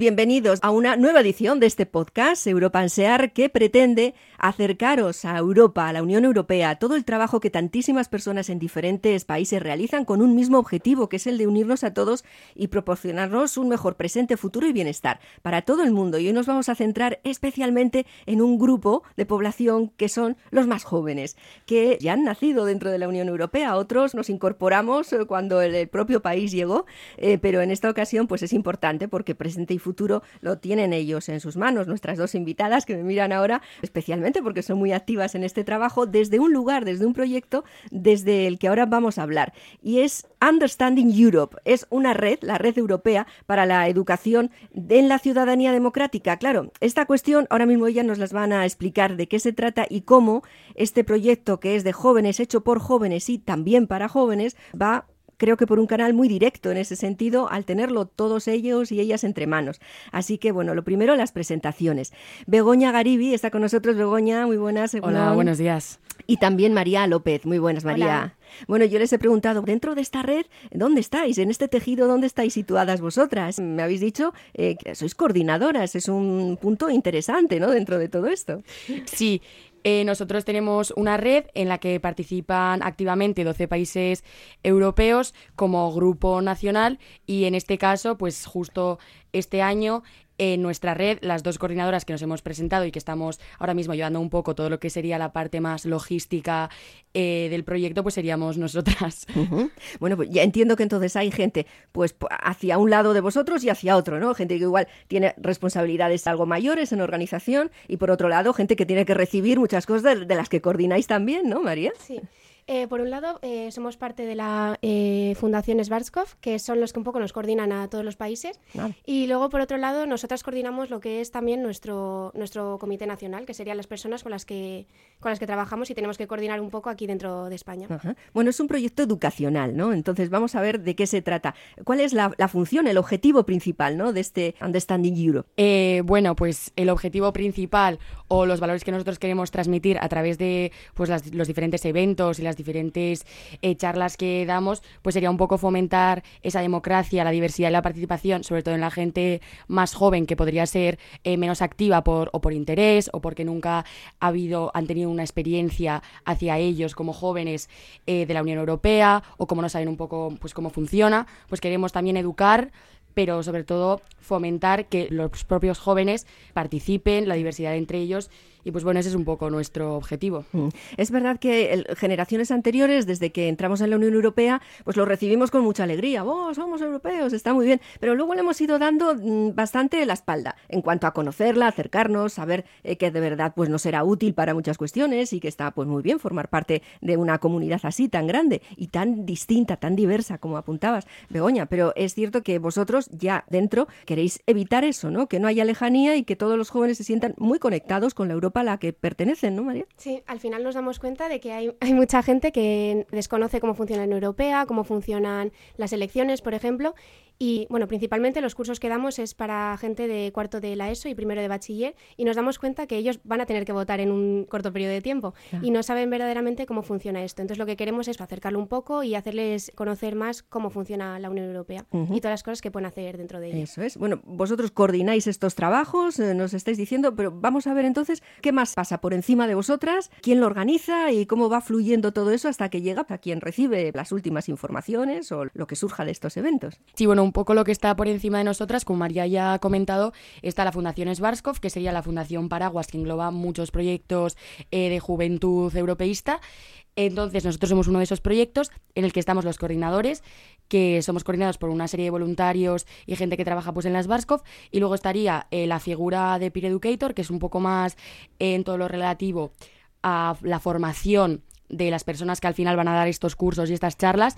Bienvenidos a una nueva edición de este podcast, Europansear, que pretende acercaros a Europa, a la Unión Europea, a todo el trabajo que tantísimas personas en diferentes países realizan con un mismo objetivo, que es el de unirnos a todos y proporcionarnos un mejor presente, futuro y bienestar para todo el mundo. Y hoy nos vamos a centrar especialmente en un grupo de población que son los más jóvenes, que ya han nacido dentro de la Unión Europea. Otros nos incorporamos eh, cuando el propio país llegó, eh, pero en esta ocasión pues es importante porque presente y futuro lo tienen ellos en sus manos. Nuestras dos invitadas que me miran ahora, especialmente porque son muy activas en este trabajo, desde un lugar, desde un proyecto, desde el que ahora vamos a hablar. Y es Understanding Europe. Es una red, la red europea para la educación en la ciudadanía democrática. Claro, esta cuestión ahora mismo ellas nos las van a explicar de qué se trata y cómo este proyecto que es de jóvenes, hecho por jóvenes y también para jóvenes, va creo que por un canal muy directo en ese sentido, al tenerlo todos ellos y ellas entre manos. Así que, bueno, lo primero, las presentaciones. Begoña Garibi está con nosotros. Begoña, muy buenas. Hola, buenos días. Y también María López. Muy buenas, María. Bueno, yo les he preguntado, dentro de esta red, ¿dónde estáis? En este tejido, ¿dónde estáis situadas vosotras? Me habéis dicho eh, que sois coordinadoras, es un punto interesante, ¿no? Dentro de todo esto. Sí, eh, nosotros tenemos una red en la que participan activamente 12 países europeos como grupo nacional y en este caso, pues justo este año en nuestra red, las dos coordinadoras que nos hemos presentado y que estamos ahora mismo llevando un poco todo lo que sería la parte más logística eh, del proyecto, pues seríamos nosotras. Bueno, pues ya entiendo que entonces hay gente pues hacia un lado de vosotros y hacia otro, ¿no? Gente que igual tiene responsabilidades algo mayores en organización y por otro lado gente que tiene que recibir muchas cosas de las que coordináis también, ¿no, María? Sí. Eh, por un lado, eh, somos parte de la eh, Fundación Svarskov, que son los que un poco nos coordinan a todos los países. Y luego, por otro lado, nosotras coordinamos lo que es también nuestro, nuestro comité nacional, que serían las personas con las que, con las que trabajamos y tenemos que coordinar un poco aquí dentro de España. Bueno, es un proyecto educacional, ¿no? Entonces, vamos a ver de qué se trata. ¿Cuál es la, función, el objetivo principal, ¿no? De este Understanding Europe. bueno, pues el objetivo principal o los valores que nosotros queremos transmitir a través de pues, los diferentes eventos y las diferentes eh, charlas que damos, pues sería un poco fomentar esa democracia, la diversidad y la participación, sobre todo en la gente más joven que podría ser eh, menos activa por, o por interés o porque nunca ha habido, han tenido una experiencia hacia ellos como jóvenes eh, de la Unión Europea o como no saben un poco pues cómo funciona, pues queremos también educar pero sobre todo fomentar que los propios jóvenes participen, la diversidad entre ellos y pues bueno, ese es un poco nuestro objetivo. Mm. Es verdad que generaciones anteriores, desde que entramos en la Unión Europea, pues lo recibimos con mucha alegría. ¡Oh, somos europeos! Está muy bien. Pero luego le hemos ido dando mm, bastante la espalda en cuanto a conocerla, acercarnos, saber eh, que de verdad pues nos será útil para muchas cuestiones y que está pues muy bien formar parte de una comunidad así tan grande y tan distinta, tan diversa como apuntabas, Begoña. Pero es cierto que vosotros ya dentro queréis evitar eso, ¿no? Que no haya lejanía y que todos los jóvenes se sientan muy conectados con la Europa a la que pertenecen, ¿no, María? Sí, al final nos damos cuenta de que hay, hay mucha gente que desconoce cómo funciona la Unión Europea, cómo funcionan las elecciones, por ejemplo, y bueno, principalmente los cursos que damos es para gente de cuarto de la ESO y primero de bachiller y nos damos cuenta que ellos van a tener que votar en un corto periodo de tiempo y no saben verdaderamente cómo funciona esto. Entonces lo que queremos es acercarlo un poco y hacerles conocer más cómo funciona la Unión Europea y todas las cosas que pueden hacer dentro de ella. Eso es. Bueno, vosotros coordináis estos trabajos, eh, nos estáis diciendo, pero vamos a ver entonces qué más pasa por encima de vosotras, quién lo organiza y cómo va fluyendo todo eso hasta que llega a quien recibe las últimas informaciones o lo que surja de estos eventos. Sí, bueno, un poco lo que está por encima de nosotras, como María ya ha comentado, está la Fundación Svarskov, que sería la Fundación Paraguas, que engloba muchos proyectos eh, de juventud europeísta. Entonces, nosotros somos uno de esos proyectos en el que estamos los coordinadores, que somos coordinados por una serie de voluntarios y gente que trabaja pues en las Svarskov, y luego estaría eh, la figura de Peer Educator, que es un poco más en todo lo relativo a la formación de las personas que al final van a dar estos cursos y estas charlas,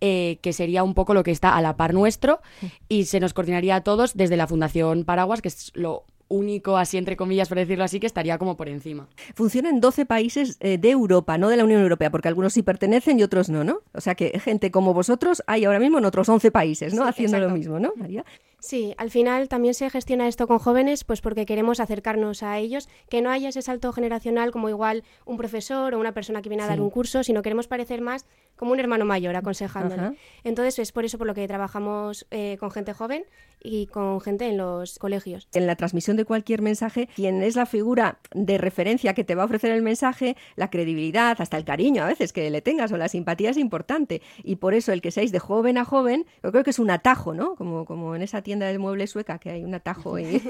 eh, que sería un poco lo que está a la par nuestro y se nos coordinaría a todos desde la Fundación Paraguas, que es lo único, así entre comillas, por decirlo así, que estaría como por encima. Funciona en 12 países eh, de Europa, no de la Unión Europea, porque algunos sí pertenecen y otros no, ¿no? O sea que gente como vosotros hay ahora mismo en otros 11 países, ¿no? Haciendo lo mismo, ¿no, María? Sí, al final también se gestiona esto con jóvenes, pues porque queremos acercarnos a ellos, que no haya ese salto generacional como igual un profesor o una persona que viene a dar un curso, sino queremos parecer más como un hermano mayor aconsejándole. Entonces es por eso por lo que trabajamos eh, con gente joven y con gente en los colegios. En la transmisión de cualquier mensaje, quien es la figura de referencia que te va a ofrecer el mensaje, la credibilidad, hasta el cariño a veces que le tengas o la simpatía es importante. Y por eso el que seáis de joven a joven, yo creo que es un atajo, ¿no? Como, como en esa tienda de muebles sueca que hay un atajo y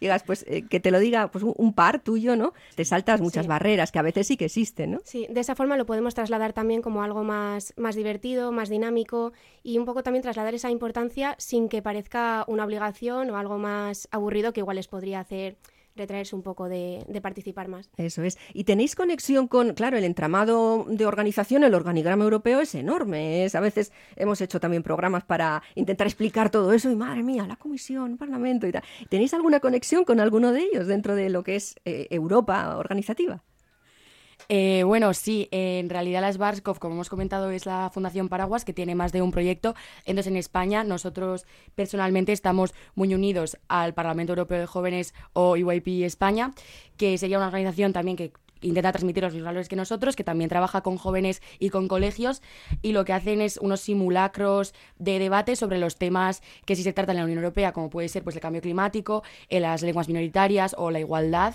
digas, pues eh, que te lo diga pues un, par tuyo, ¿no? Te saltas muchas barreras que a veces sí que existen, ¿no? Sí, de esa forma lo podemos trasladar también como algo más, más divertido, más dinámico y un poco también trasladar esa importancia sin que parezca una obligación o algo más aburrido que igual les podría hacer retraerse un poco de, participar más. Eso es. Y tenéis conexión con, claro, el entramado de organización, el organigrama europeo es enorme. A veces hemos hecho también programas para intentar explicar todo eso y madre mía, la comisión, el parlamento y tal. ¿Tenéis alguna conexión con alguno de ellos dentro de lo que es eh, Europa organizativa? Eh, bueno, sí, en realidad la Svarskov, como hemos comentado, es la Fundación Paraguas que tiene más de un proyecto. Entonces, en España, nosotros personalmente estamos muy unidos al Parlamento Europeo de Jóvenes o EYP España, que sería una organización también que intenta transmitir los mismos valores que nosotros, que también trabaja con jóvenes y con colegios, y lo que hacen es unos simulacros de debate sobre los temas que sí se tratan en la Unión Europea, como puede ser pues, el cambio climático, en eh, las lenguas minoritarias o la igualdad.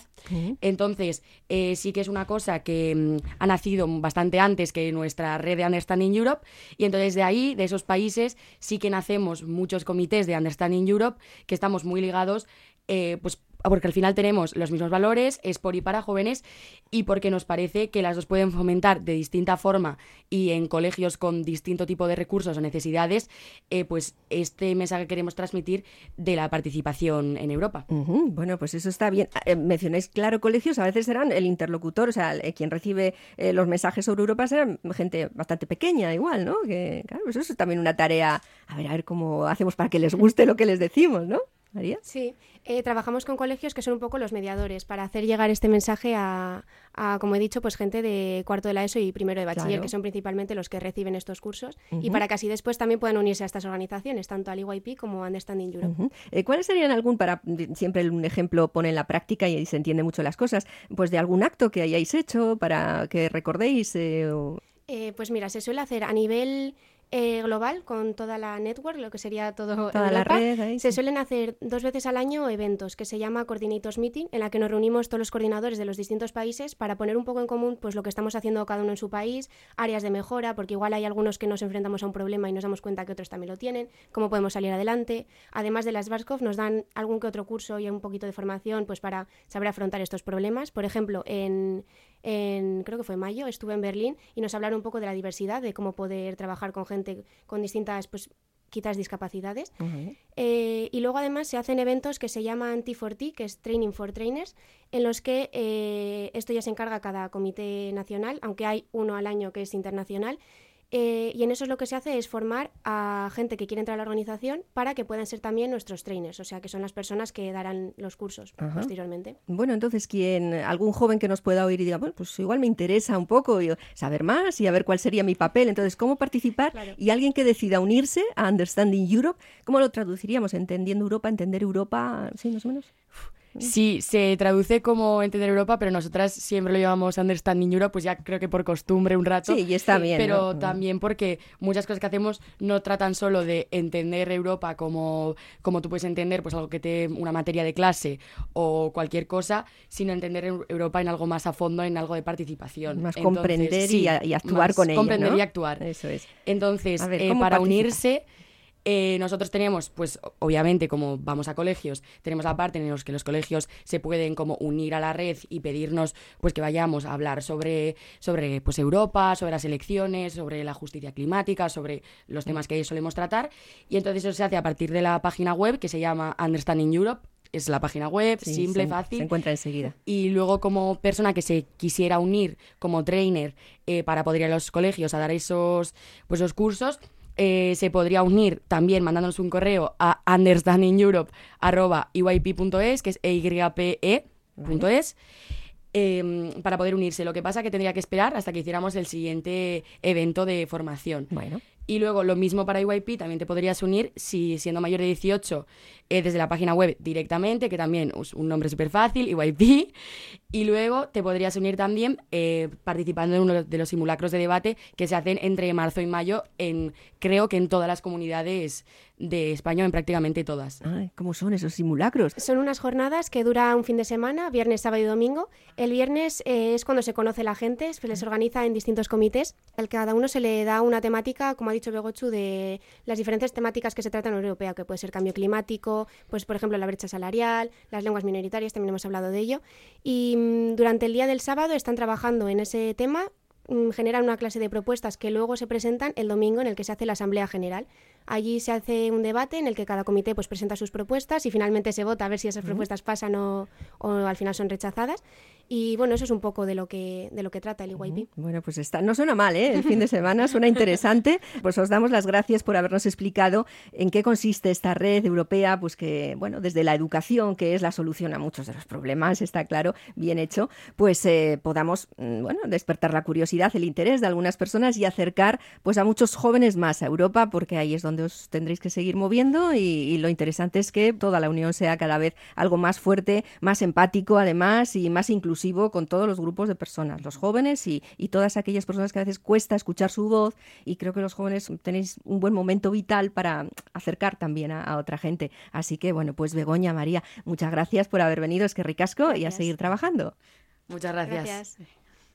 Entonces, eh, sí que es una cosa que mm, ha nacido bastante antes que nuestra red de Understanding Europe, y entonces de ahí, de esos países, sí que nacemos muchos comités de Understanding Europe que estamos muy ligados eh, pues porque al final tenemos los mismos valores, es por y para jóvenes, y porque nos parece que las dos pueden fomentar de distinta forma y en colegios con distinto tipo de recursos o necesidades, eh, pues este mensaje que queremos transmitir de la participación en Europa. Bueno, pues eso está bien. Eh, mencionáis, claro, colegios, a veces serán el interlocutor, o sea, quien recibe eh, los mensajes sobre Europa serán gente bastante pequeña, igual, ¿no? Que, claro, pues eso es también una tarea, a ver, a ver cómo hacemos para que les guste lo que les decimos, ¿no? María. Sí, eh, trabajamos con colegios que son un poco los mediadores para hacer llegar este mensaje a, como he dicho, pues gente de cuarto de la ESO y primero de bachiller, que son principalmente los que reciben estos cursos, y para que así después también puedan unirse a estas organizaciones, tanto al EYP como a Understanding Europe. Eh, ¿Cuáles serían algún, para siempre un ejemplo pone en la práctica y se entiende mucho las cosas, pues de algún acto que hayáis hecho para que recordéis? Eh, pues mira, se suele hacer a nivel eh, global con toda la network, lo que sería todo toda la red. se suelen hacer dos veces al año eventos que se llama Coordinators Meeting, en la que nos reunimos todos los coordinadores de los distintos países para poner un poco en común pues lo que estamos haciendo cada uno en su país, áreas de mejora, porque igual hay algunos que nos enfrentamos a un problema y nos damos cuenta que otros también lo tienen, cómo podemos salir adelante. Además de las Barskov nos dan algún que otro curso y un poquito de formación pues para saber afrontar estos problemas. Por ejemplo, en en, creo que fue mayo, estuve en Berlín y nos hablaron un poco de la diversidad, de cómo poder trabajar con gente con distintas, pues quizás discapacidades. Eh, y luego además se hacen eventos que se llaman T4T, que es Training for Trainers, en los que eh, esto ya se encarga cada comité nacional, aunque hay uno al año que es internacional, eh, y en eso es lo que se hace es formar a gente que quiere entrar a la organización para que puedan ser también nuestros trainers, o sea, que son las personas que darán los cursos posteriormente. Bueno, entonces, quien algún joven que nos pueda oír y diga, bueno, pues igual me interesa un poco saber más y a ver cuál sería mi papel, entonces, ¿cómo participar? Y alguien que decida unirse a Understanding Europe, ¿cómo lo traduciríamos? ¿Entendiendo Europa? ¿Entender Europa? ¿Sí, más o menos? Sí, se traduce como entender Europa, pero nosotras siempre lo llamamos Understanding Europe, pues ya creo que por costumbre un rato. Sí, y está bien. Pero también porque muchas cosas que hacemos no tratan solo de entender Europa como, como tú puedes entender, pues algo que te una materia de clase o cualquier cosa, sino entender Europa en algo más a fondo, en algo de participación. Más comprender y, actuar con ella. Comprender y actuar. Eso es. Entonces, eh, para unirse eh, nosotros tenemos, pues obviamente, como vamos a colegios, tenemos la parte en los que los colegios se pueden como unir a la red y pedirnos pues que vayamos a hablar sobre, sobre pues Europa, sobre las elecciones, sobre la justicia climática, sobre los temas que solemos tratar. Y entonces eso se hace a partir de la página web que se llama Understanding Europe es la página web, simple, fácil. Se encuentra enseguida. Y luego como persona que se quisiera unir como trainer eh, para poder ir a los colegios a dar esos, pues, esos cursos, eh, se podría unir también mandándonos un correo a understandingeurope.es, que es eype.es. Em, para poder unirse. Lo que pasa que tendría que esperar hasta que hiciéramos el siguiente evento de formación. Bueno. Y luego lo mismo para EYP, también te podrías unir si siendo mayor de 18 eh, desde la página web directamente, que también es un nombre súper fácil, EYP. Y luego te podrías unir también eh, participando en uno de los simulacros de debate que se hacen entre marzo y mayo en, creo que en todas las comunidades de España en prácticamente todas. ¿Cómo son esos simulacros? Son unas jornadas que duran un fin de semana, viernes, sábado y domingo. El viernes eh, es cuando se conoce la gente, se les organiza en distintos comités. Al cada uno se le da una temática, como ha dicho Begochu, de las diferentes temáticas que se tratan en Europea, que puede ser cambio climático, pues por ejemplo la brecha salarial, las lenguas minoritarias, también hemos hablado de ello. Y mm, durante el día del sábado están trabajando en ese tema generan una clase de propuestas que luego se presentan el domingo en el que se hace la Asamblea General. Allí se hace un debate en el que cada comité pues, presenta sus propuestas y finalmente se vota a ver si esas propuestas pasan o, o al final son rechazadas. Y bueno, eso es un poco de lo que, de lo que trata el EYP. Bueno, pues está, no suena mal, ¿eh? El fin de semana suena interesante. Pues os damos las gracias por habernos explicado en qué consiste esta red europea, pues que, bueno, desde la educación, que es la solución a muchos de los problemas, está claro, bien hecho, pues eh, podamos, mm, bueno, despertar la curiosidad, el interés de algunas personas y acercar, pues a muchos jóvenes más a Europa, porque ahí es donde os tendréis que seguir moviendo y, y lo interesante es que toda la Unión sea cada vez algo más fuerte, más empático, además, y más inclusivo con todos los grupos de personas, los jóvenes y, todas aquellas personas que a veces cuesta escuchar su voz y creo que los jóvenes tenéis un buen momento vital para acercar también a, otra gente. Así que bueno, pues Begoña, María, muchas gracias por haber venido, es que ricasco y a seguir trabajando. Muchas gracias.